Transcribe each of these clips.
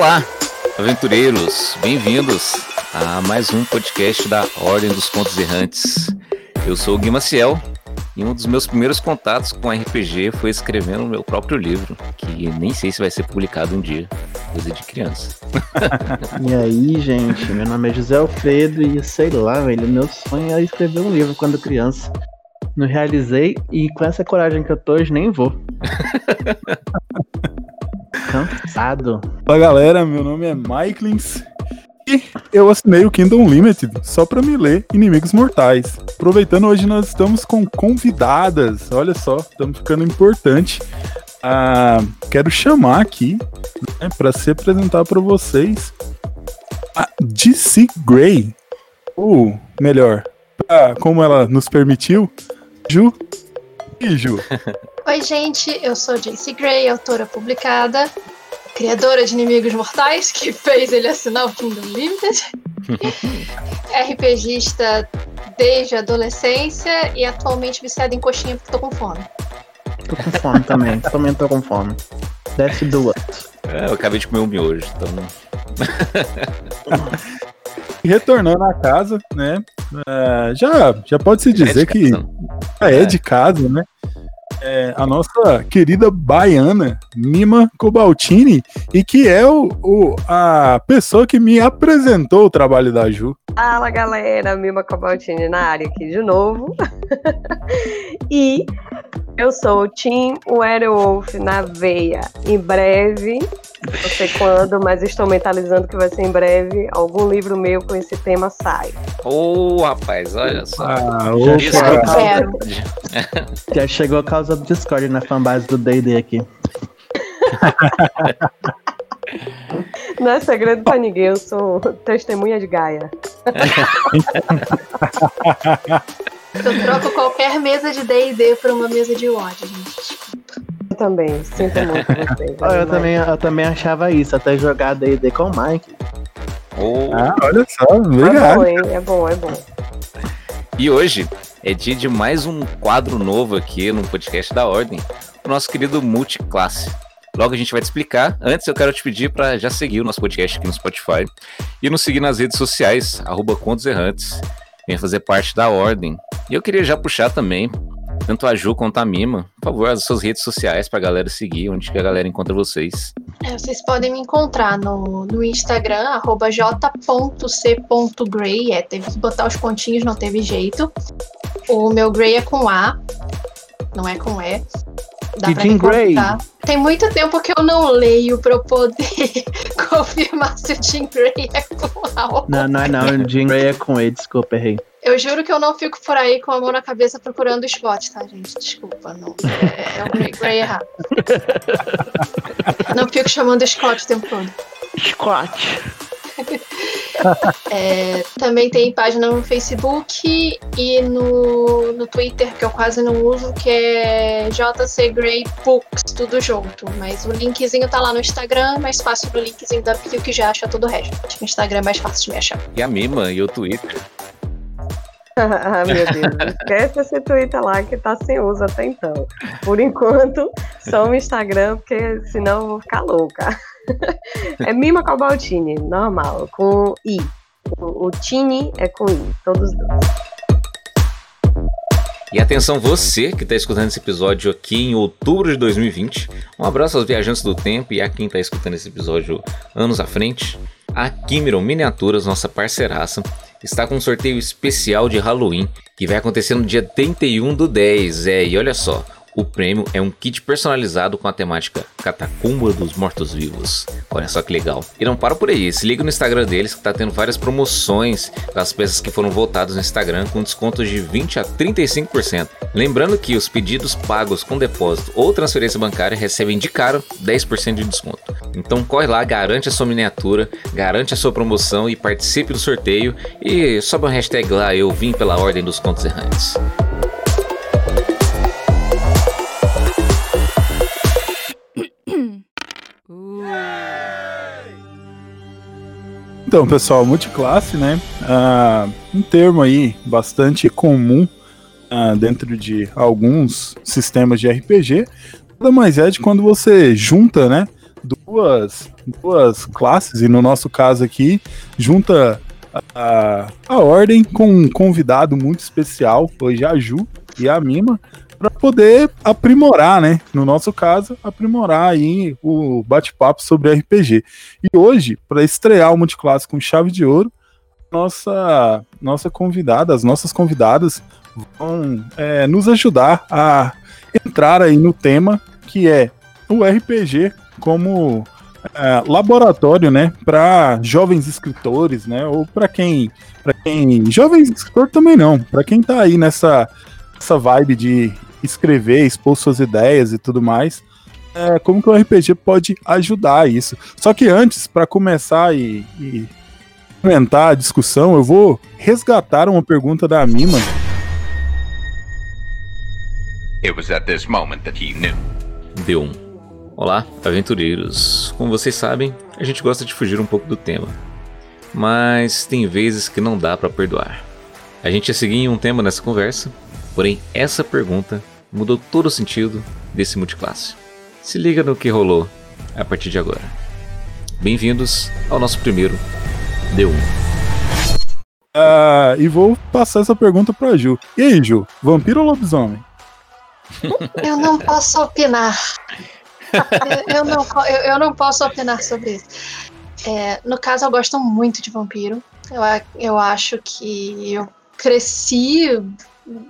Olá, aventureiros, bem-vindos a mais um podcast da Ordem dos Contos Errantes. Eu sou o Gui Maciel e um dos meus primeiros contatos com RPG foi escrevendo o meu próprio livro, que nem sei se vai ser publicado um dia, coisa de criança. e aí, gente, meu nome é José Alfredo e sei lá, velho, meu sonho era escrever um livro quando criança. Não realizei e com essa coragem que eu tô hoje nem vou. Cansado. Fala galera, meu nome é Michaelins e eu assinei o Kingdom Limited só para me ler Inimigos Mortais. Aproveitando, hoje nós estamos com convidadas. Olha só, estamos ficando importante. Ah, quero chamar aqui né, para se apresentar para vocês a DC Grey. Ou melhor, como ela nos permitiu, Ju. E Ju? Oi, gente, eu sou JC Grey, autora publicada, criadora de Inimigos Mortais, que fez ele assinar o Kingdom Limited, RPGista desde a adolescência e atualmente viciada em coxinha porque tô com fome. Tô com fome também, também tô com fome. Desce duas. É, eu acabei de comer um miojo, então. Retornando à casa, né? Uh, já, já pode se dizer é que é, é de casa, né? É, a nossa querida baiana, Mima Cobaltini, e que é o, o, a pessoa que me apresentou o trabalho da Ju. Fala galera, Mima Cobaltini na área aqui de novo. e eu sou o Tim Werewolf na veia. Em breve não sei quando, mas estou mentalizando que vai ser em breve. Algum livro meu com esse tema sai. Ô, oh, rapaz, olha só. Ah, já, chegou já chegou a causa do Discord na fanbase do DD aqui. Não é segredo pra ninguém, eu sou testemunha de Gaia. Eu troco qualquer mesa de D&D por uma mesa de WoD, gente também. Sinto muito vocês. eu, também, eu também achava isso, até jogar D&D com o Mike. Oh. Ah, olha só, legal. É bom, hein? É bom, é bom. E hoje é dia de mais um quadro novo aqui no podcast da Ordem, o nosso querido Multiclasse. Logo a gente vai te explicar. Antes eu quero te pedir para já seguir o nosso podcast aqui no Spotify e nos seguir nas redes sociais, arroba Contos Errantes. Venha fazer parte da Ordem. E eu queria já puxar também tanto a Ju quanto a Mima, por favor, as suas redes sociais pra galera seguir, onde que a galera encontra vocês. É, vocês podem me encontrar no, no Instagram, j.c.gray, é, teve que botar os pontinhos, não teve jeito. O meu Gray é com A, não é com E. Dá pra Gray. Tem muito tempo que eu não leio pra eu poder confirmar se o Jim Gray é com A. Não, não é não, o Jim Gray é com E, desculpa, errei. Eu juro que eu não fico por aí com a mão na cabeça procurando o spot, tá, gente? Desculpa, não. É, é um Grey, Grey errado. não fico chamando Scott o tempo todo. Scott. é, também tem página no Facebook e no, no Twitter, que eu quase não uso, que é JC Grey Books, tudo junto. Mas o linkzinho tá lá no Instagram, mais fácil no linkzinho da Bio que já acha tudo o resto. O Instagram é mais fácil de me achar. E a Mima e o Twitter? ah, meu Deus, esquece esse Twitter lá que tá sem uso até então. Por enquanto, só o Instagram, porque senão eu vou ficar louca. é Mima Cobaltini, normal, com I. O, o Tini é com I, todos dois. E atenção você que está escutando esse episódio aqui em outubro de 2020. Um abraço aos viajantes do tempo e a quem está escutando esse episódio anos à frente. A Kimeron Miniaturas, nossa parceiraça, está com um sorteio especial de Halloween que vai acontecer no dia 31 do 10. É, e olha só, o prêmio é um kit personalizado com a temática Catacumba dos Mortos-Vivos. Olha só que legal. E não para por aí, se liga no Instagram deles que tá tendo várias promoções das peças que foram votadas no Instagram com descontos de 20 a 35%. Lembrando que os pedidos pagos com depósito ou transferência bancária recebem de cara 10% de desconto. Então corre lá, garante a sua miniatura, garante a sua promoção e participe do sorteio e sobe uma hashtag lá eu vim pela ordem dos contos errantes. Então, pessoal, multiclasse, né? Uh, um termo aí bastante comum uh, dentro de alguns sistemas de RPG. Nada mais é de quando você junta, né? duas, duas classes, e no nosso caso aqui, junta a, a ordem com um convidado muito especial, hoje a Ju e a Mima, para poder aprimorar, né? No nosso caso, aprimorar aí o bate-papo sobre RPG. E hoje, para estrear o Multiclasse com chave de ouro, nossa nossa convidada, as nossas convidadas vão é, nos ajudar a entrar aí no tema que é o RPG como é, laboratório, né, para jovens escritores, né, ou para quem, para quem, jovens escritor também não, para quem tá aí nessa essa vibe de escrever, expor suas ideias e tudo mais, é, como que o RPG pode ajudar isso. Só que antes, para começar e, e comentar a discussão, eu vou resgatar uma pergunta da Mima. It was at this moment that he knew. Deu um. Olá, aventureiros. Como vocês sabem, a gente gosta de fugir um pouco do tema. Mas tem vezes que não dá para perdoar. A gente ia seguir em um tema nessa conversa, porém essa pergunta mudou todo o sentido desse multiclasse. Se liga no que rolou a partir de agora. Bem-vindos ao nosso primeiro D1. Uh, e vou passar essa pergunta pra Ju. E aí, Ju, vampiro ou lobisomem? Eu não posso opinar. Eu, eu não, eu, eu, não posso opinar sobre isso. É, no caso, eu gosto muito de vampiro. Eu, eu acho que eu cresci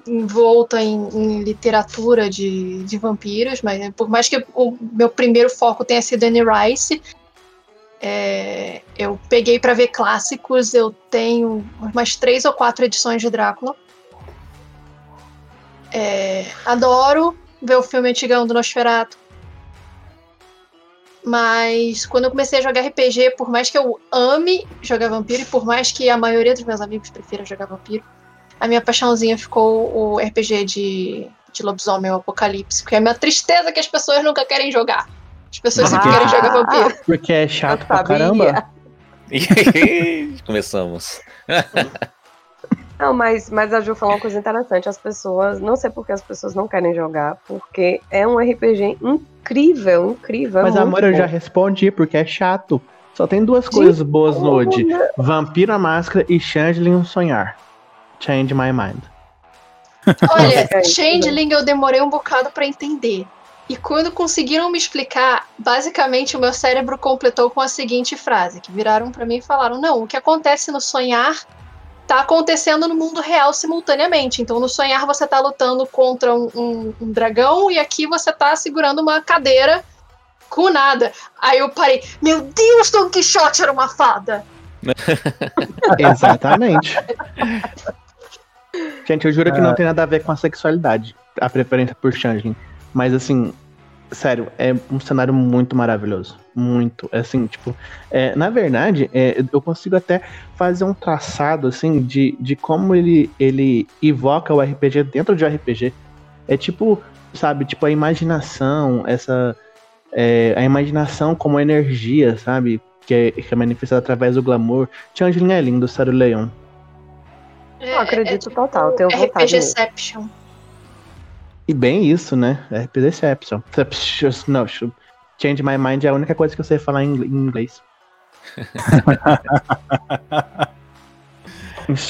envolta em, em literatura de, de, vampiros, mas por mais que o meu primeiro foco tenha sido Anne Rice, é, eu peguei para ver clássicos. Eu tenho umas três ou quatro edições de Drácula. É, adoro ver o filme antigão do Nosferatu. Mas quando eu comecei a jogar RPG, por mais que eu ame jogar vampiro, e por mais que a maioria dos meus amigos prefira jogar vampiro, a minha paixãozinha ficou o RPG de, de lobisomem, o Apocalipse. Porque é a minha tristeza que as pessoas nunca querem jogar. As pessoas ah, sempre querem jogar vampiro. Porque é chato pra caramba. Começamos. Não, mas, mas a Ju falou uma coisa interessante. As pessoas, não sei porque as pessoas não querem jogar, porque é um RPG incrível, incrível. Mas amor, bom. eu já respondi, porque é chato. Só tem duas coisas boas no Ode: Vampiro a Máscara e Changeling Sonhar. Change my mind. Olha, Changeling eu demorei um bocado para entender. E quando conseguiram me explicar, basicamente o meu cérebro completou com a seguinte frase, que viraram para mim e falaram: "Não, o que acontece no sonhar tá acontecendo no mundo real simultaneamente. Então, no sonhar, você tá lutando contra um, um, um dragão e aqui você tá segurando uma cadeira com nada. Aí eu parei, meu Deus, Don Quixote era uma fada! Exatamente. Gente, eu juro que não é. tem nada a ver com a sexualidade, a preferência por Changeling. Mas assim, sério, é um cenário muito maravilhoso. Muito. Assim, tipo, é, na verdade, é, eu consigo até fazer um traçado, assim, de, de como ele, ele evoca o RPG dentro de RPG. É tipo, sabe, tipo, a imaginação, essa. É, a imaginação como energia, sabe? Que é, que é manifestada através do glamour. Changeling é lindo, Sério Leão. É, eu acredito é, total, tenho vontade. RPGception. E bem isso, né? RPGception. Não, Change My Mind é a única coisa que eu sei falar em inglês.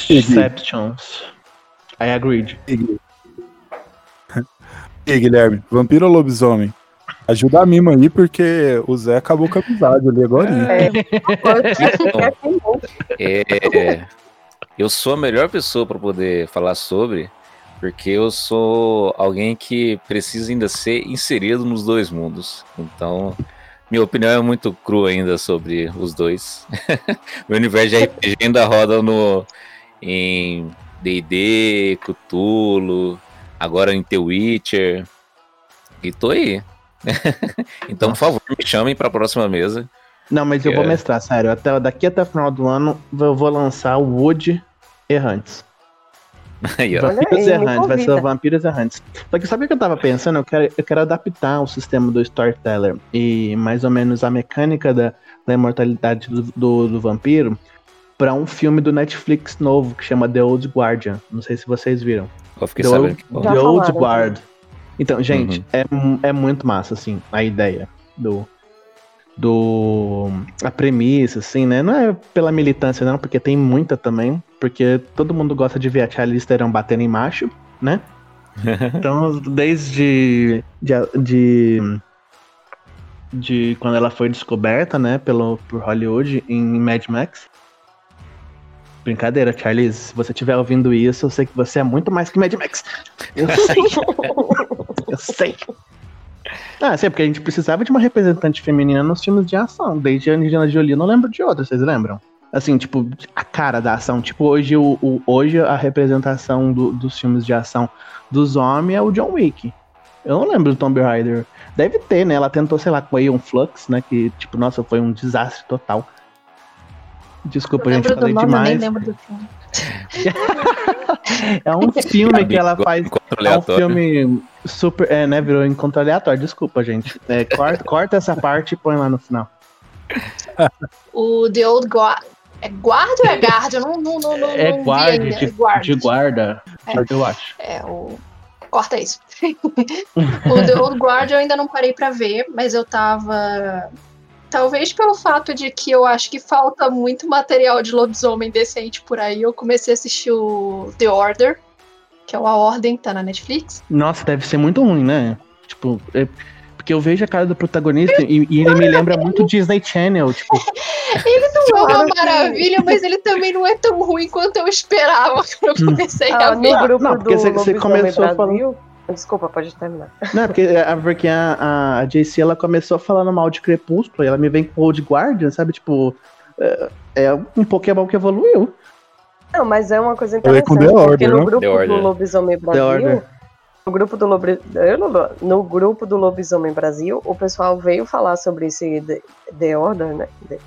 Inceptions. I agreed. E aí, Guilherme, vampiro ou lobisomem? Ajuda a Mima aí, porque o Zé acabou com a amizade ali agora. É, é, eu sou a melhor pessoa para poder falar sobre, porque eu sou alguém que precisa ainda ser inserido nos dois mundos. Então, minha opinião é muito crua ainda sobre os dois. Meu universo de RPG ainda roda no em D&D, Cthulhu, agora em The Witcher. E tô aí. então, por favor, me chamem para a próxima mesa. Não, mas eu vou mestrar, sério. Até, daqui até o final do ano eu vou lançar o Wood Errantes. Aí, Vampiros aí, Errantes, vai ser o Vampiros Errantes. Só que sabe o que eu tava pensando? Eu quero, eu quero adaptar o sistema do Storyteller e mais ou menos a mecânica da, da imortalidade do, do, do vampiro para um filme do Netflix novo que chama The Old Guardian. Não sei se vocês viram. Eu fiquei The sabendo Old, The Old Guard. Então, gente, uhum. é, é muito massa, assim, a ideia do, do a premissa, assim, né? Não é pela militância, não, porque tem muita também. Porque todo mundo gosta de ver a Charlize Theron batendo em macho, né? Então, desde de, de, de quando ela foi descoberta, né, pelo por Hollywood em Mad Max. Brincadeira, Charlize. Se você estiver ouvindo isso, eu sei que você é muito mais que Mad Max. Eu sei. eu sei. Ah, sim, porque a gente precisava de uma representante feminina nos filmes de ação. Desde a Angelina Jolie, eu não lembro de outra, vocês lembram? Assim, tipo, a cara da ação. Tipo, hoje, o, o hoje a representação do, dos filmes de ação dos homens é o John Wick. Eu não lembro do Tomb Raider. Deve ter, né? Ela tentou, sei lá, com o Aeon Flux, né? Que, tipo, nossa, foi um desastre total. Desculpa, Eu gente, lembro do falei nome, eu nem demais. lembro do filme. É um filme que ela faz. Encontro É um aleatório. filme super. É, né? Virou encontro aleatório. Desculpa, gente. É, corta, corta essa parte e põe lá no final. O The Old Guard. É guarda ou é guarda? Eu não, não, não, não, É não guarda ainda. de, É guarda. de guarda, É. eu acho. É, o. Corta isso. o The Old Guard eu ainda não parei pra ver, mas eu tava. Talvez pelo fato de que eu acho que falta muito material de lobisomem decente por aí, eu comecei a assistir o The Order, que é o A Ordem, tá na Netflix. Nossa, deve ser muito ruim, né? Tipo, é- porque eu vejo a cara do protagonista e, e ele me lembra muito Disney Channel. Tipo, Ele não é Claro uma maravilha, mas ele também não é tão ruim quanto eu esperava quando eu comecei a Ah, ver. no grupo Não, porque do você- começou Brasil... Desculpa, pode terminar. não, é porque, é, porque a, a, a JC ela começou falando mal de Crepúsculo e ela me vem com Old Guardian, sabe? Tipo, é, é um Pokémon que evoluiu. Não, mas é uma coisa interessante, com The porque no não? grupo The Order. do Lobisomem Brasil, no grupo do não- no grupo do Lobisomem Brasil, o pessoal veio falar sobre esse The, The Order, né? The-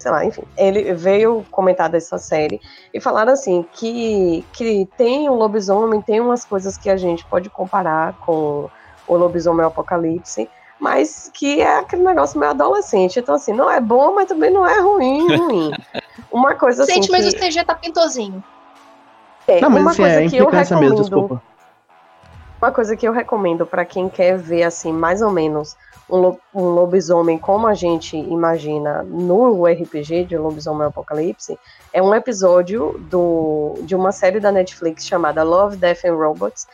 sei lá, enfim, ele veio comentar dessa série e falaram assim que que tem um lobisomem, tem umas coisas que a gente pode comparar com o lobisomem apocalipse, mas que é aquele negócio meio adolescente. Então assim, não é bom, mas também não é ruim, ruim. Uma coisa assim Gente, mas que o CG tá pintozinho. é, Não, mas uma assim, coisa é que eu recomendo, mesmo, desculpa. uma coisa que eu recomendo pra quem quer ver assim, mais ou menos um, lo- um lobisomem como a gente imagina no RPG de Lobisomem Apocalipse, é um episódio do, de uma série da Netflix chamada Love, Death and Robots,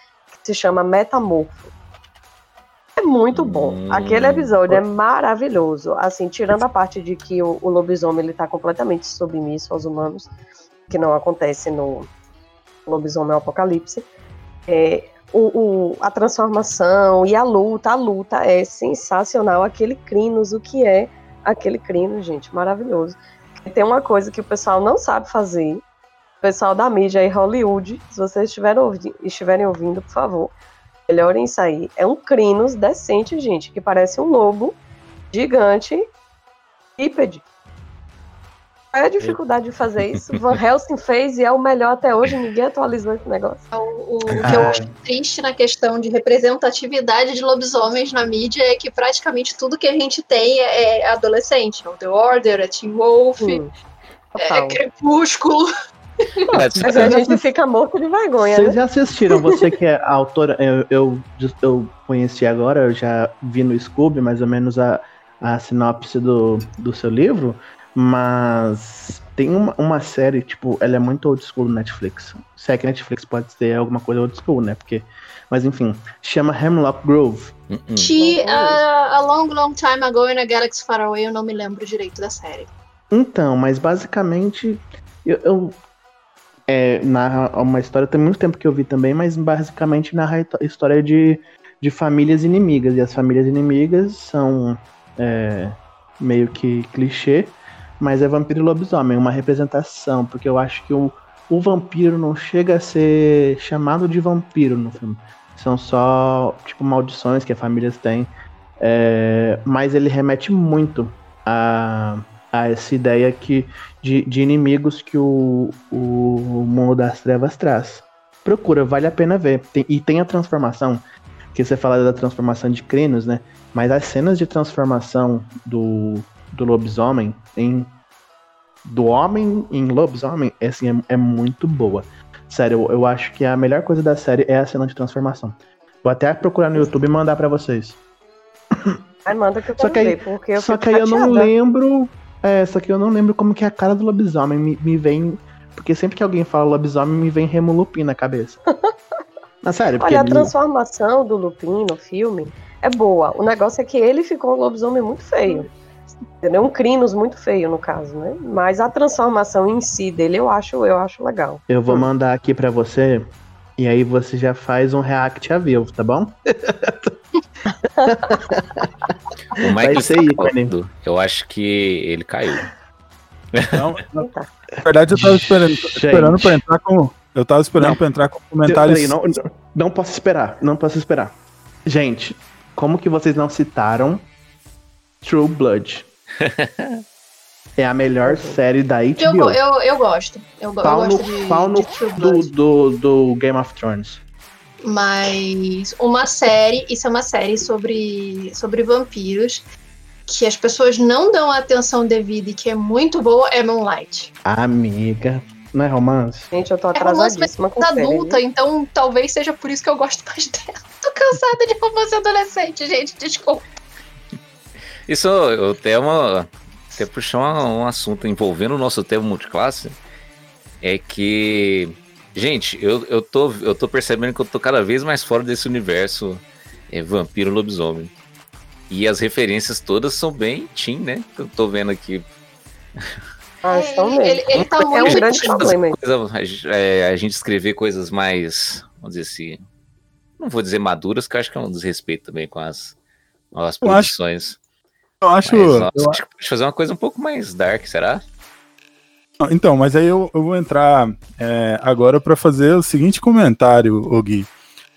que se chama Metamorfo. É muito bom. Hum. Aquele episódio é maravilhoso. Assim, tirando a parte de que o, o lobisomem ele tá completamente submisso aos humanos, que não acontece no Lobisomem Apocalipse. É, o, o- a transformação e a luta, a luta é sensacional. Aquele Crinos, o que é aquele Crinos, gente, maravilhoso. E tem uma coisa que o pessoal não sabe fazer, o pessoal da mídia e Hollywood, se vocês estiverem, ouvi- estiverem ouvindo, por favor, melhorem isso aí. É um Crinos decente, gente, que parece um lobo gigante, bípede. Qual é a dificuldade de fazer isso? Van Helsing fez e é o melhor até hoje, ninguém atualizou esse negócio. O, o que eu acho triste na questão de representatividade de lobisomens na mídia é que praticamente tudo que a gente tem é, é adolescente. É o The Order, é Teen Wolf, Hum, é. Crepúsculo. Mas a gente fica morto de vergonha, Vocês né? já assistiram, você que é autora, eu, eu, eu conheci agora, eu já vi no Scooby mais ou menos a, a sinopse do, do seu livro, mas tem uma, uma série, tipo, ela é muito old school no Netflix. Se é que Netflix pode ser alguma coisa old school, né? Porque, mas enfim, chama Hemlock Grove. Hum. Que Uhum. a, a long, long time ago in a Galaxy Far Away eu não me lembro direito da série. Então, mas basicamente eu, eu é, narra uma história, tem muito tempo que eu vi também, mas basicamente narra a história de, de famílias inimigas. E as famílias inimigas são é, meio que clichê, mas é vampiro e lobisomem, uma representação, porque eu acho que o, o vampiro não chega a ser chamado de vampiro no filme. São só, tipo, maldições que as famílias têm. É, mas ele remete muito a, a essa ideia que, de, de inimigos que o, o mundo das trevas traz. Procura, vale a pena ver. Tem- e tem a transformação, que você fala da transformação de Crinos, né? Mas as cenas de transformação do, do lobisomem em. Do homem em lobisomem, é, assim, é, é muito boa. Sério, eu, eu acho que a melhor coisa da série é a cena de transformação. Vou até procurar no YouTube e mandar pra vocês. Aí manda que eu Só que aí- ver, porque eu Só que aí eu não lembro. É, só que eu não lembro como que é a cara do lobisomem. Me, me vem. Porque sempre que alguém fala lobisomem, me vem Remo Lupin na cabeça. Mas sério, porque Olha, a ele- transformação do Lupin no filme é boa. O negócio é que ele ficou um lobisomem muito feio. Entendeu? Um crinos muito feio, no caso, né? Mas a transformação em si dele eu acho, eu acho legal. eu vou mandar aqui pra você. E aí você já faz um react a vivo, tá bom? O Vai Michael ser ícone. falando, Eu acho que ele caiu. Não, na tá. verdade, eu tava esperando, esperando pra entrar com. Eu tava esperando Não. pra entrar com comentários. Peraí, não, não, posso esperar. Não posso esperar. Gente, como que vocês não citaram True Blood? é a melhor série da Eu, HBO. go- eu, eu gosto. Eu, eu no, gosto de, pau no de True do, Blood. do, do Game of Thrones. Mas uma série, isso é uma série sobre, sobre vampiros que as pessoas não dão a atenção devida e que é muito boa é Moonlight. Amiga, não é romance? Gente, eu tô É romance, atrasadíssima com série, adulta, viu? então talvez seja por isso que eu gosto mais dela. Tô cansada de romance adolescente, gente, desculpa. Isso eu até uma. Até puxar um assunto envolvendo o nosso tema multiclasse. É que. Gente, eu, eu, tô, eu tô percebendo que eu tô cada vez mais fora desse universo é, vampiro lobisomem. E as referências todas são bem teen, né? Eu tô vendo aqui. Ah, É, estão ele, mesmo. ele, ele tá É um muito. grande problema. Coisa- a gente- é, a gente escrever coisas mais. Vamos dizer assim. Não vou dizer maduras, que eu acho que é um desrespeito também com as, com as Eu acho- produções. Eu acho. Mas, eu acho que pode fazer uma coisa um pouco mais dark, será? Então, mas aí eu, eu vou entrar é, agora para fazer o seguinte comentário, Gui.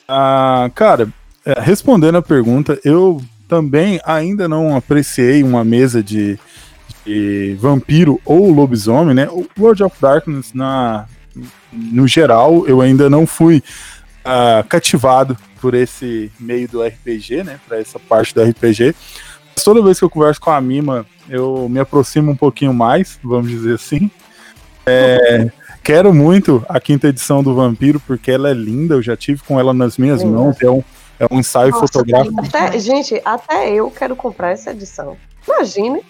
Ah, cara, é, respondendo a pergunta, eu também ainda não apreciei uma mesa de, de vampiro ou lobisomem, né? O World of Darkness, na, no geral, eu ainda não fui ah, cativado por esse meio do RPG, né? Para essa parte do RPG. Mas toda vez que eu converso com a Mima, eu me aproximo um pouquinho mais, vamos dizer assim. É, quero muito a quinta edição do Vampiro, porque ela é linda, eu já tive com ela nas minhas Linda. mãos, é um, é um ensaio Nossa, fotográfico. Até, gente, até eu quero comprar essa edição. Imagine.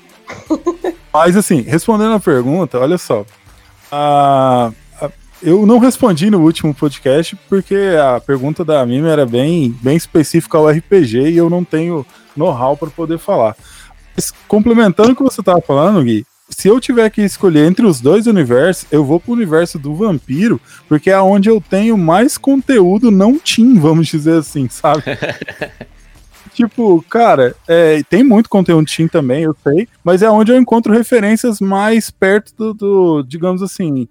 Mas assim, respondendo a pergunta, olha só. a- a- eu não respondi no último podcast porque a pergunta da Mimi era bem, bem específica ao RPG e eu não tenho know-how para poder falar. Mas, complementando o que você estava falando, Gui, se eu tiver que escolher entre os dois universos, eu vou pro universo do vampiro, porque é onde eu tenho mais conteúdo não teen, vamos dizer assim, sabe? Tipo, cara, é, tem muito conteúdo teen também, eu sei, mas é onde eu encontro referências mais perto do, do, digamos assim.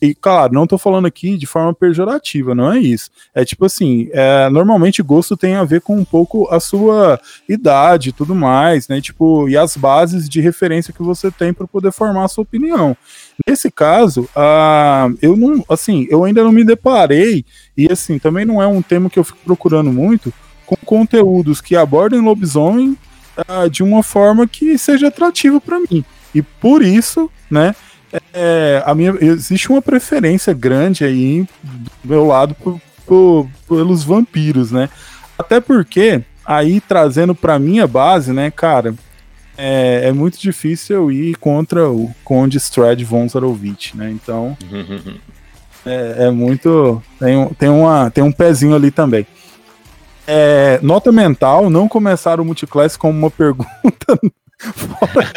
E, claro, não tô falando aqui de forma pejorativa, não é isso. É tipo assim, é, normalmente gosto tem a ver com um pouco a sua idade e tudo mais, né? Tipo, e as bases de referência que você tem para poder formar a sua opinião. Nesse caso, ah, eu não, assim, eu ainda não me deparei, e assim, também não é um tema que eu fico procurando muito, com conteúdos que abordem lobisomem ah, de uma forma que seja atrativa para mim. E por isso, né, é, a minha, existe uma preferência grande aí do meu lado por- por- pelos vampiros, né? Até porque, aí trazendo pra minha base, né, cara, é, é muito difícil eu ir contra o Conde Strad von Zarovich, né? Então, é, é muito. Tem, um- tem, uma, tem um pezinho ali também. É, nota mental, não começar o multiclass como uma pergunta fora,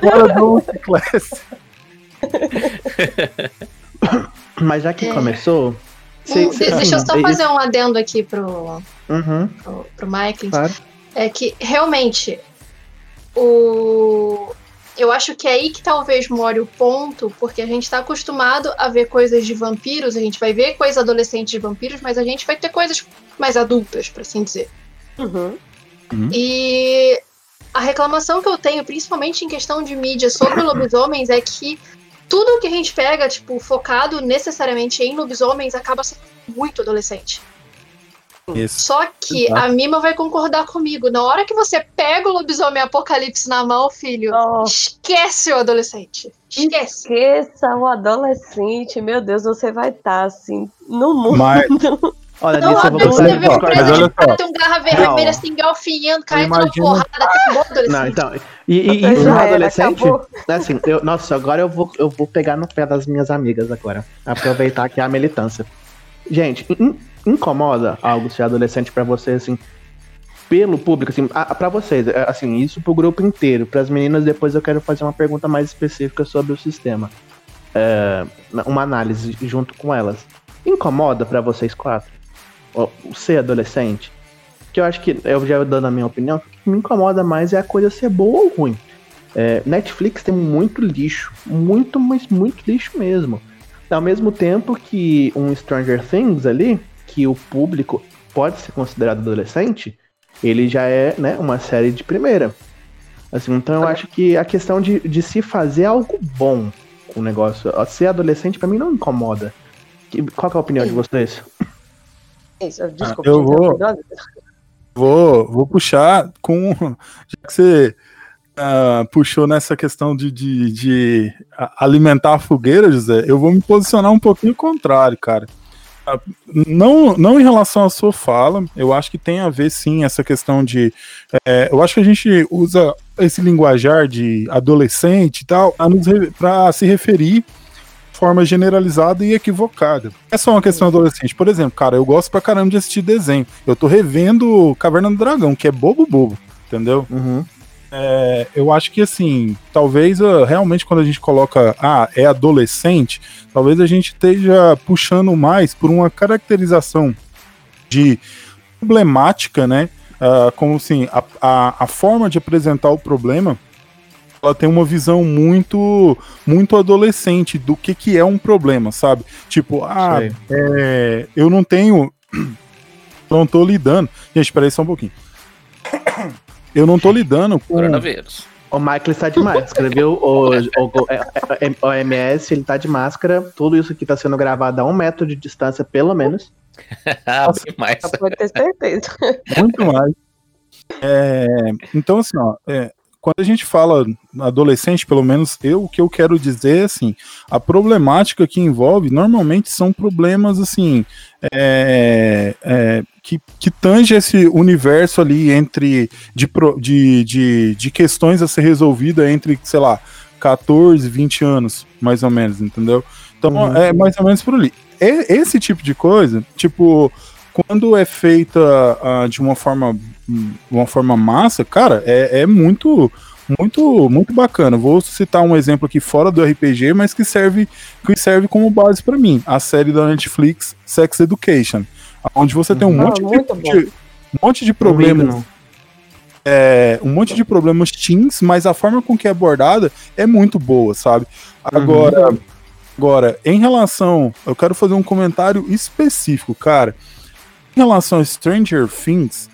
fora do multiclass. Mas já que É. começou. De- deixa eu só assim, fazer um adendo aqui pro, Uhum, pro, pro Michael. claro. É que realmente o. Eu acho que é aí que talvez more o ponto, porque a gente tá acostumado a ver coisas de vampiros, a gente vai ver coisas adolescentes de vampiros, mas a gente vai ter coisas mais adultas, por assim dizer. Uhum. E a reclamação que eu tenho, principalmente em questão de mídia sobre lobisomens, é que tudo que a gente pega, tipo, focado necessariamente em lobisomens, acaba sendo muito adolescente. Isso. Só que Exato. a Mima vai concordar comigo. Na hora que você pega o lobisomem apocalipse na mão, filho, Nossa. esquece o adolescente. Esquece. Esqueça o adolescente, meu Deus, você vai estar assim no mundo. Mas- Olha, Não, nisso eu vou só, um preso de um garra vermelha, assim, galfinhando, caindo na imagino- porrada, que bom adolescente. Não, então. E, e, e Já no era, adolescente, acabou. assim, eu, nossa, agora eu vou, eu vou pegar no pé das minhas amigas agora. Aproveitar que é a militância. Gente, incomoda algo ser adolescente pra você, assim, pelo público, assim, a- pra vocês, é, assim, isso pro grupo inteiro. Pras meninas, depois eu quero fazer uma pergunta mais específica sobre o sistema. É, uma análise junto com elas. Incomoda pra vocês quatro? Ser adolescente? Que eu acho que, eu já dando a minha opinião, o que me incomoda mais é a coisa ser boa ou ruim. É, Netflix tem muito lixo, muito, mas muito lixo mesmo. Ao mesmo tempo que um Stranger Things ali, que o público pode ser considerado adolescente, ele já é né, uma série de primeira. Assim, então eu acho que a questão de, de se fazer algo bom com o negócio, ser adolescente pra mim não incomoda. Que- Qual que é a opinião de vocês? Isso, desculpa. eu te vou-. Vou, vou puxar com. Já que você ah, puxou nessa questão de, de, de alimentar a fogueira, José, eu vou me posicionar um pouquinho contrário, cara. Não, não em relação à sua fala, eu acho que tem a ver sim essa questão de. é, eu acho que a gente usa esse linguajar de adolescente e tal para se referir de forma generalizada e equivocada. É só uma questão adolescente. Por exemplo, cara, eu gosto pra caramba de assistir desenho. Eu tô revendo Caverna do Dragão, que é bobo bobo, entendeu? Uhum. É, eu acho que assim, talvez ah, realmente quando a gente coloca, ah, é adolescente, talvez a gente esteja puxando mais por uma caracterização de problemática, né? Ah, como assim, a, a, a forma de apresentar o problema ela tem uma visão muito muito adolescente do que, que é um problema, sabe? Tipo, ah, é, eu não tenho. Não tô lidando. Gente, peraí só um pouquinho. Eu não tô lidando com. Coronavírus. O Michael está de máscara, escreveu o, o, é, é, é, OMS, ele tá de máscara. Tudo isso aqui tá sendo gravado a um metro de distância, pelo menos. Ah, bem mais. Pode ter certeza. Muito mais. É, então, assim, ó, é, quando a gente fala adolescente, pelo menos eu, o que eu quero dizer é assim, a problemática que envolve normalmente são problemas assim é, é, que, que tange esse universo ali entre de, de, de, de questões a ser resolvida entre, sei lá, 14, 20 anos, mais ou menos, entendeu? Então Uhum. é mais ou menos por ali. É, esse tipo de coisa, tipo, quando é feita ah, de uma forma uma forma massa, cara, é, é muito muito muito bacana. Vou citar um exemplo aqui fora do RPG, mas que serve que serve como base pra mim, a série da Netflix Sex Education, onde você tem um Uhum. monte Ah, de, de- um monte de problemas é, um monte de problemas teens, mas a forma com que é abordada é muito boa, sabe? Agora, agora, em relação, eu quero fazer um comentário específico, cara. Em relação a Stranger Things,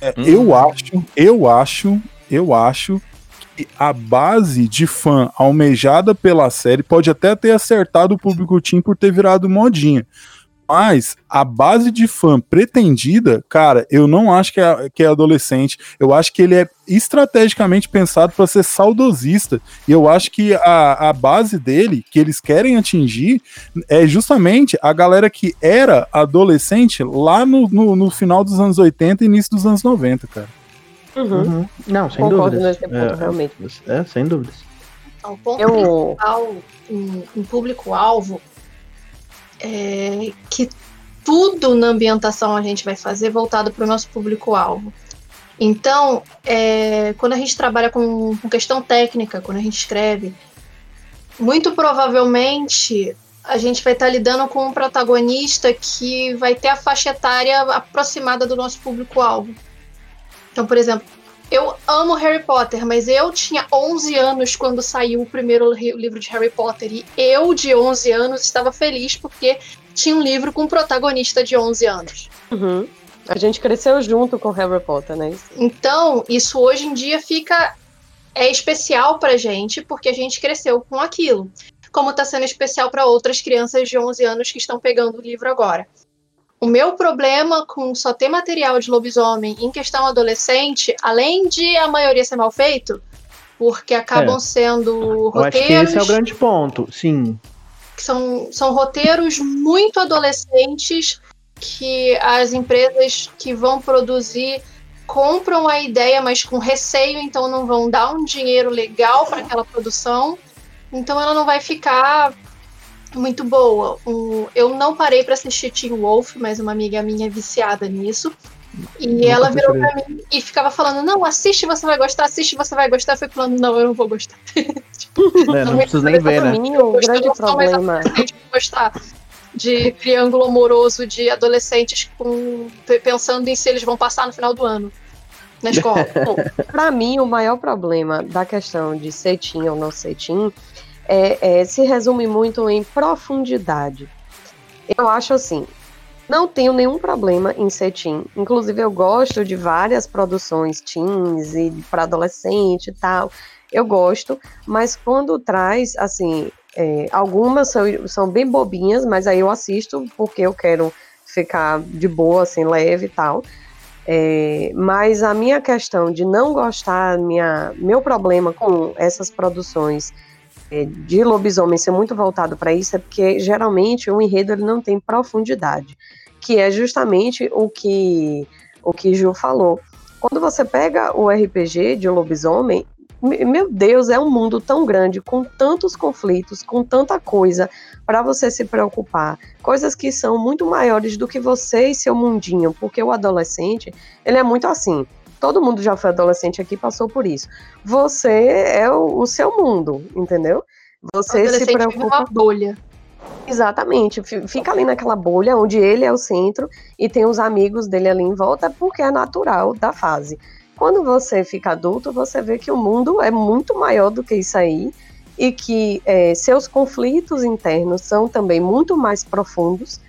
é, Hum. eu acho, eu acho, eu acho que a base de fã almejada pela série pode até ter acertado o público teen por ter virado modinha. Mas a base de fã pretendida, cara, eu não acho que é, que é adolescente. Eu acho que ele é estrategicamente pensado para ser saudosista. E eu acho que a, a base dele, que eles querem atingir, é justamente a galera que era adolescente lá no, no, no final dos anos 80 e início dos anos 90, cara. Uhum. Uhum. Não, sem Concordo dúvidas. nesse ponto, realmente. É, sem dúvidas. Então, o ponto Eu- principal em, em público-alvo é que tudo na ambientação a gente vai fazer voltado para o nosso público-alvo. Então, é, quando a gente trabalha com, com questão técnica, quando a gente escreve, muito provavelmente a gente vai estar lidando com um protagonista que vai ter a faixa etária aproximada do nosso público-alvo. Então, por exemplo, eu amo Harry Potter, mas eu tinha 11 anos quando saiu o primeiro ri- livro de Harry Potter. E eu, de 11 anos, estava feliz porque tinha um livro com um protagonista de 11 anos. Uhum. A gente cresceu junto com Harry Potter, né? Então, isso hoje em dia fica. É especial pra gente porque a gente cresceu com aquilo. Como tá sendo especial para outras crianças de 11 anos que estão pegando o livro agora. O meu problema com só ter material de lobisomem em questão adolescente, além de a maioria ser mal feito, porque acabam É. sendo Eu acho que roteiros esse é o grande ponto, sim. são, são roteiros muito adolescentes que as empresas que vão produzir compram a ideia, mas com receio, então não vão dar um dinheiro legal para aquela produção. Então ela não vai ficar muito boa. eu não parei para assistir Teen Wolf, mas uma amiga minha é viciada nisso. E Nunca ela virou pra mim e ficava falando: Não, assiste, você vai gostar, assiste, você vai gostar. Eu fui falando: Não, eu não vou gostar. tipo, é, não, não preciso nem ver, né? Mim, o grande problema. gostar de triângulo amoroso de adolescentes com, pensando em se eles vão passar no final do ano na escola. Para mim, o maior problema da questão de cetim ou não cetim é, é, se resume muito em profundidade. Eu acho assim, não tenho nenhum problema em ser teen. Inclusive, eu gosto de várias produções teens e para adolescente e tal. Eu gosto, mas quando traz, assim, é, algumas são, são bem bobinhas, mas aí eu assisto porque eu quero ficar de boa, assim, leve e tal. É, mas a minha questão de não gostar, minha, meu problema com essas produções de lobisomem ser muito voltado para isso é porque geralmente o enredo ele não tem profundidade, que é justamente o que o que Ju falou. Quando você pega o RPG de lobisomem, meu Deus, é um mundo tão grande, com tantos conflitos, com tanta coisa para você se preocupar. Coisas que são muito maiores do que você e seu mundinho, porque o adolescente, ele é muito assim. Todo mundo já foi adolescente aqui passou por isso. Você é o, o seu mundo, entendeu? Você se preocupa. Uma bolha. Exatamente, fica ali naquela bolha onde ele é o centro e tem os amigos dele ali em volta, porque é natural da fase. Quando você fica adulto, você vê que o mundo é muito maior do que isso aí e que é, seus conflitos internos são também muito mais profundos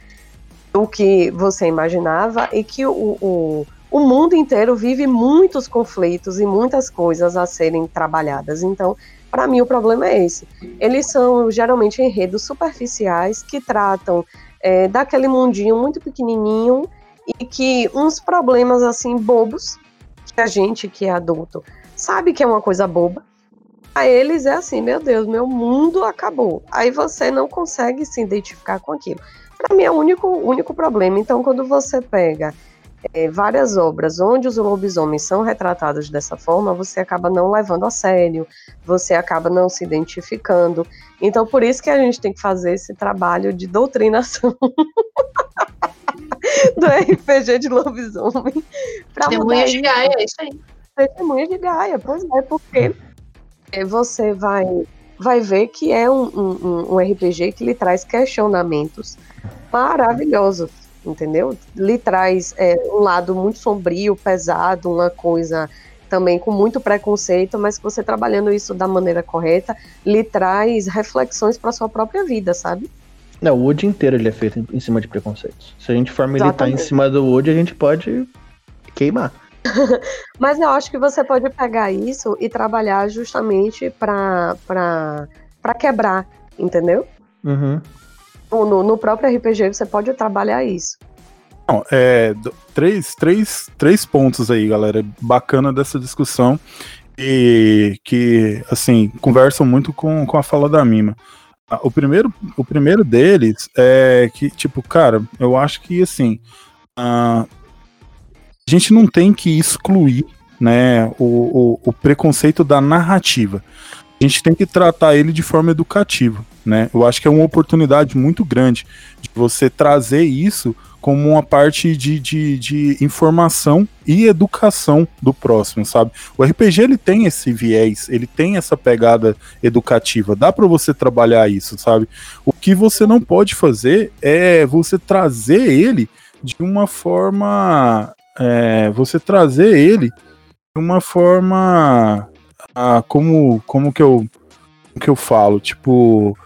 do que você imaginava e que o, o, o mundo inteiro vive muitos conflitos e muitas coisas a serem trabalhadas. Então, para mim, o problema é esse. Eles são geralmente enredos superficiais que tratam é, daquele mundinho muito pequenininho e que uns problemas assim bobos que a gente que é adulto sabe que é uma coisa boba. A eles é assim, meu Deus, meu mundo acabou. Aí você não consegue se identificar com aquilo. Para mim é o único, único problema. Então, quando você pega é, várias obras onde os lobisomens são retratados dessa forma, você acaba não levando a sério, você acaba não se identificando. Então, por isso que a gente tem que fazer esse trabalho de doutrinação. do RPG de lobisomem. Testemunha de Gaia, é isso aí. Testemunha de Gaia, pois é, porque você vai, vai ver que é um, um, um RPG que lhe traz questionamentos maravilhosos, entendeu? Lhe traz é, um lado muito sombrio, pesado, uma coisa também com muito preconceito, mas que você trabalhando isso da maneira correta, lhe traz reflexões para sua própria vida, sabe? Não, o Wood inteiro ele é feito em, cima de preconceitos. Se a gente for militar Exatamente. em cima do Wood, a gente pode queimar. Mas eu acho que você pode pegar isso e trabalhar justamente para quebrar, entendeu? Uhum. No, no próprio RPG você pode trabalhar isso. Não, é, três, três, três pontos aí, galera, bacana dessa discussão e que, assim, conversam muito com, com a fala da Mima. Ah, o primeiro, o primeiro deles é que, tipo, cara, eu acho que, assim, a, a gente não tem que excluir, né, o, o, o preconceito da narrativa. A gente tem que tratar ele de forma educativa, né? Eu acho que é uma oportunidade muito grande de você trazer isso como uma parte de, de, de, informação e educação do próximo, sabe? O RPG ele tem esse viés, ele tem essa pegada educativa, dá para você trabalhar isso, sabe? O que você não pode fazer é você trazer ele de uma forma, é, você trazer ele de uma forma, ah, como como que eu que eu falo, tipo,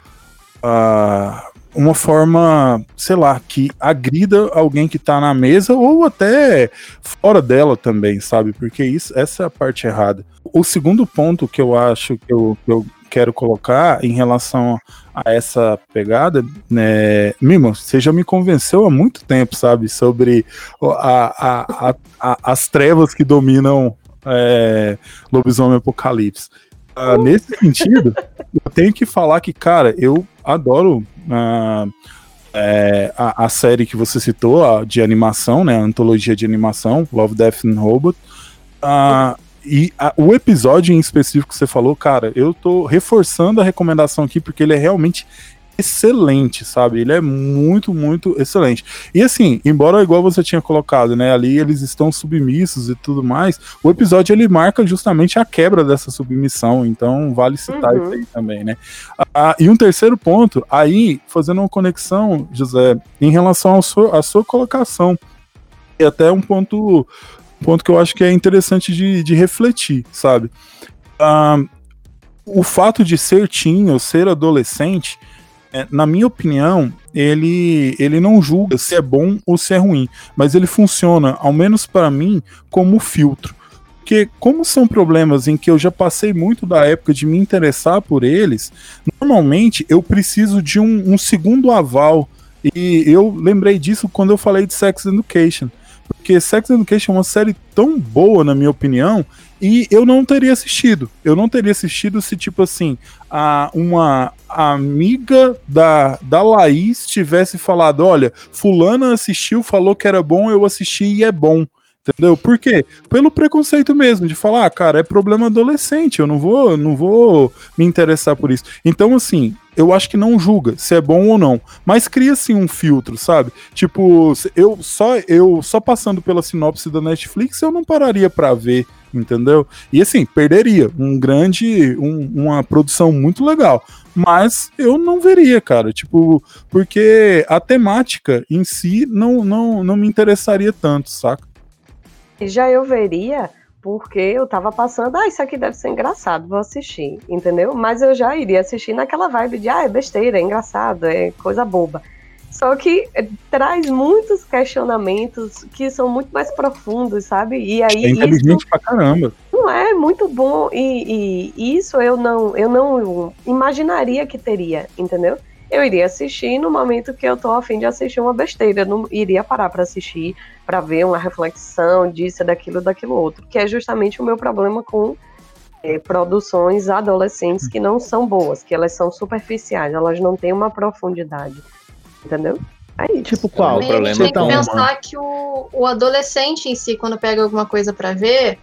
ah, uma forma, sei lá, que agrida alguém que tá na mesa ou até fora dela também, sabe? Porque isso, essa é a parte errada. O segundo ponto que eu acho que eu, que eu quero colocar em relação a essa pegada, né, Mimo, você já me convenceu há muito tempo, sabe, sobre a, a, a, as trevas que dominam é, Lobisomem Apocalipse. Uh, nesse sentido, eu tenho que falar que, cara, eu adoro uh, é, a, a, série que você citou, a de animação, né? A antologia de animação, Love, Death and Robot. Uh, e a, o episódio em específico que você falou, cara, eu tô reforçando a recomendação aqui porque ele é realmente excelente, sabe? Ele é muito, muito excelente. E assim, embora igual você tinha colocado, né, ali eles estão submissos e tudo mais, o episódio ele marca justamente a quebra dessa submissão, então vale citar uhum. isso aí também, né? Ah, e um terceiro ponto, aí fazendo uma conexão, José, em relação à sua, à sua colocação, e até um ponto, ponto que eu acho que é interessante de, de refletir, sabe? Ah, o fato de ser teen ou ser adolescente, na minha opinião, ele, ele não julga se é bom ou se é ruim, mas ele funciona, ao menos para mim, como filtro. Porque, como são problemas em que eu já passei muito da época de me interessar por eles, normalmente eu preciso de um, um segundo aval. E eu lembrei disso quando eu falei de Sex Education. Porque Sex Education é uma série tão boa, na minha opinião, e eu não teria assistido. Eu não teria assistido se, tipo assim, a, uma amiga da, da Laís tivesse falado: olha, Fulana assistiu, falou que era bom, eu assisti e é bom. Entendeu? Por quê? Pelo preconceito mesmo, de falar, ah, cara, é problema adolescente, eu não vou, não vou me interessar por isso. Então, assim, eu acho que não julga se é bom ou não, mas cria assim um filtro, sabe? Tipo, eu só eu só passando pela sinopse da Netflix, eu não pararia para ver entendeu? E assim, perderia um grande, um, uma produção muito legal. Mas eu não veria, cara, tipo, porque a temática em si não, não, não me interessaria tanto, saca? Já eu veria porque eu tava passando, ah, isso aqui deve ser engraçado, vou assistir, entendeu? Mas eu já iria assistir naquela vibe de, ah, é besteira, é engraçado, é coisa boba. Só que eh, traz muitos questionamentos que são muito mais profundos, sabe? E aí é inteligente isso, pra caramba. Não é muito bom e, e, isso eu não eu não imaginaria que teria, entendeu? Eu iria assistir no momento que eu tô afim de assistir uma besteira, eu não iria parar para assistir, para ver uma reflexão disso, daquilo, daquilo outro, que é justamente o meu problema com é, produções adolescentes que não são boas, que elas são superficiais, elas não têm uma profundidade. Entendeu? É isso. Tipo qual? O problema tem que tá pensar uma... que o, o adolescente em si, quando pega alguma coisa para ver,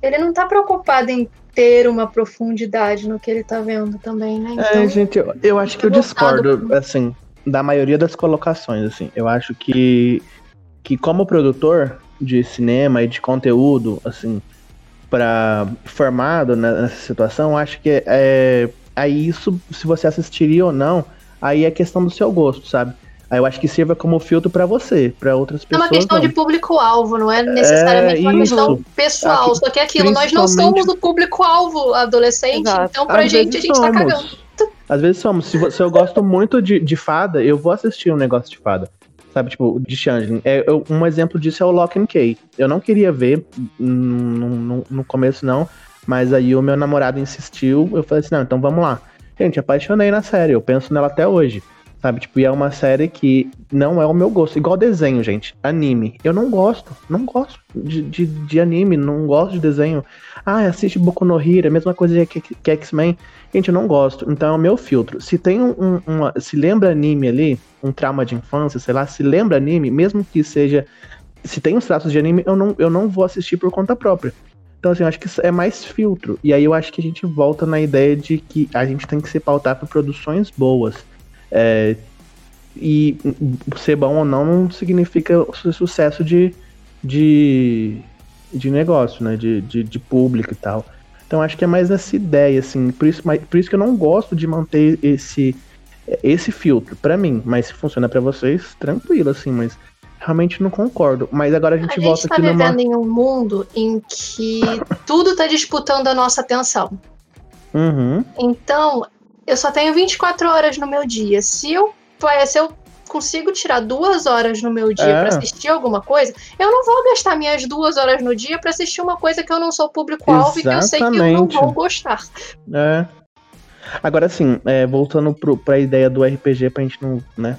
ele não tá preocupado em ter uma profundidade no que ele tá vendo também, né? É, então, é, gente, eu, eu acho que eu discordo, assim, da maioria das colocações, assim. Eu acho que, que como produtor de cinema e de conteúdo, assim, para formado nessa situação, acho que é, é isso, se você assistiria ou não, aí é questão do seu gosto, sabe? Aí eu acho que sirva como filtro para você, para outras pessoas. É uma questão não. de público-alvo, não é necessariamente é uma questão pessoal. Aqui, só que é aquilo, nós não somos o público-alvo adolescente, Exato. então pra Às gente a gente tá somos. tá cagando. Às vezes somos. Se, se eu gosto muito de, de fada, eu vou assistir um negócio de fada. Sabe, tipo, de Changeling. É, eu, um exemplo disso é o Lock and Key. Eu não queria ver no, no, no começo, não. Mas aí o meu namorado insistiu. Eu falei assim: não, então vamos lá. Gente, apaixonei na série, eu penso nela até hoje. Sabe, tipo, e é uma série que não é o meu gosto. Igual desenho, gente. Anime. Eu não gosto. Não gosto de, de, de anime, não gosto de desenho. Ah, assiste Boku no Hero, a mesma coisa que, que X-Men. Gente, eu não gosto. Então é o meu filtro. Se tem um, um uma, se lembra anime ali, um trauma de infância, sei lá, se lembra anime, mesmo que seja. Se tem os traços de anime, eu não, eu não vou assistir por conta própria. Então, assim, eu acho que é mais filtro. E aí eu acho que a gente volta na ideia de que a gente tem que se pautar por produções boas. É, e ser bom ou não não significa sucesso de, de, de negócio, né? De, de, de público e tal. Então acho que é mais essa ideia, assim. Por isso, por isso que eu não gosto de manter esse, esse filtro para mim. Mas se funciona para vocês, tranquilo, assim. Mas realmente não concordo. Mas agora a gente, a volta gente tá aqui vivendo em um mundo em que tudo está disputando a nossa atenção. Uhum. Então, eu só tenho 24 horas no meu dia. Se eu, se eu consigo tirar duas horas no meu dia é. para assistir alguma coisa, eu não vou gastar minhas duas horas no dia para assistir uma coisa que eu não sou público-alvo e que eu sei que eu não vou gostar. É. Agora sim, é, voltando pro, pra ideia do RPG pra gente não, né,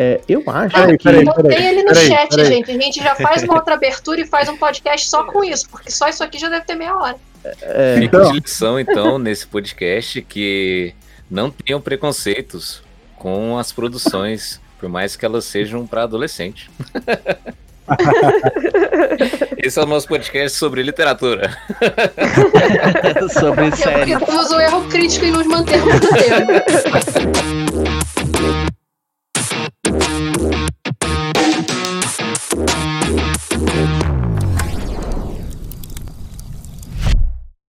é, eu acho ah, que. Eu botei ele no peraí, chat, peraí. gente. A gente já faz uma outra abertura e faz um podcast só com isso, porque só isso aqui já deve ter meia hora. É, Fica então... de lição, então, nesse podcast que não tenham preconceitos com as produções Por mais que elas sejam para adolescente. Esse é o nosso podcast sobre literatura. Sobre série. Temos um erro crítico em nos mantermos no tempo.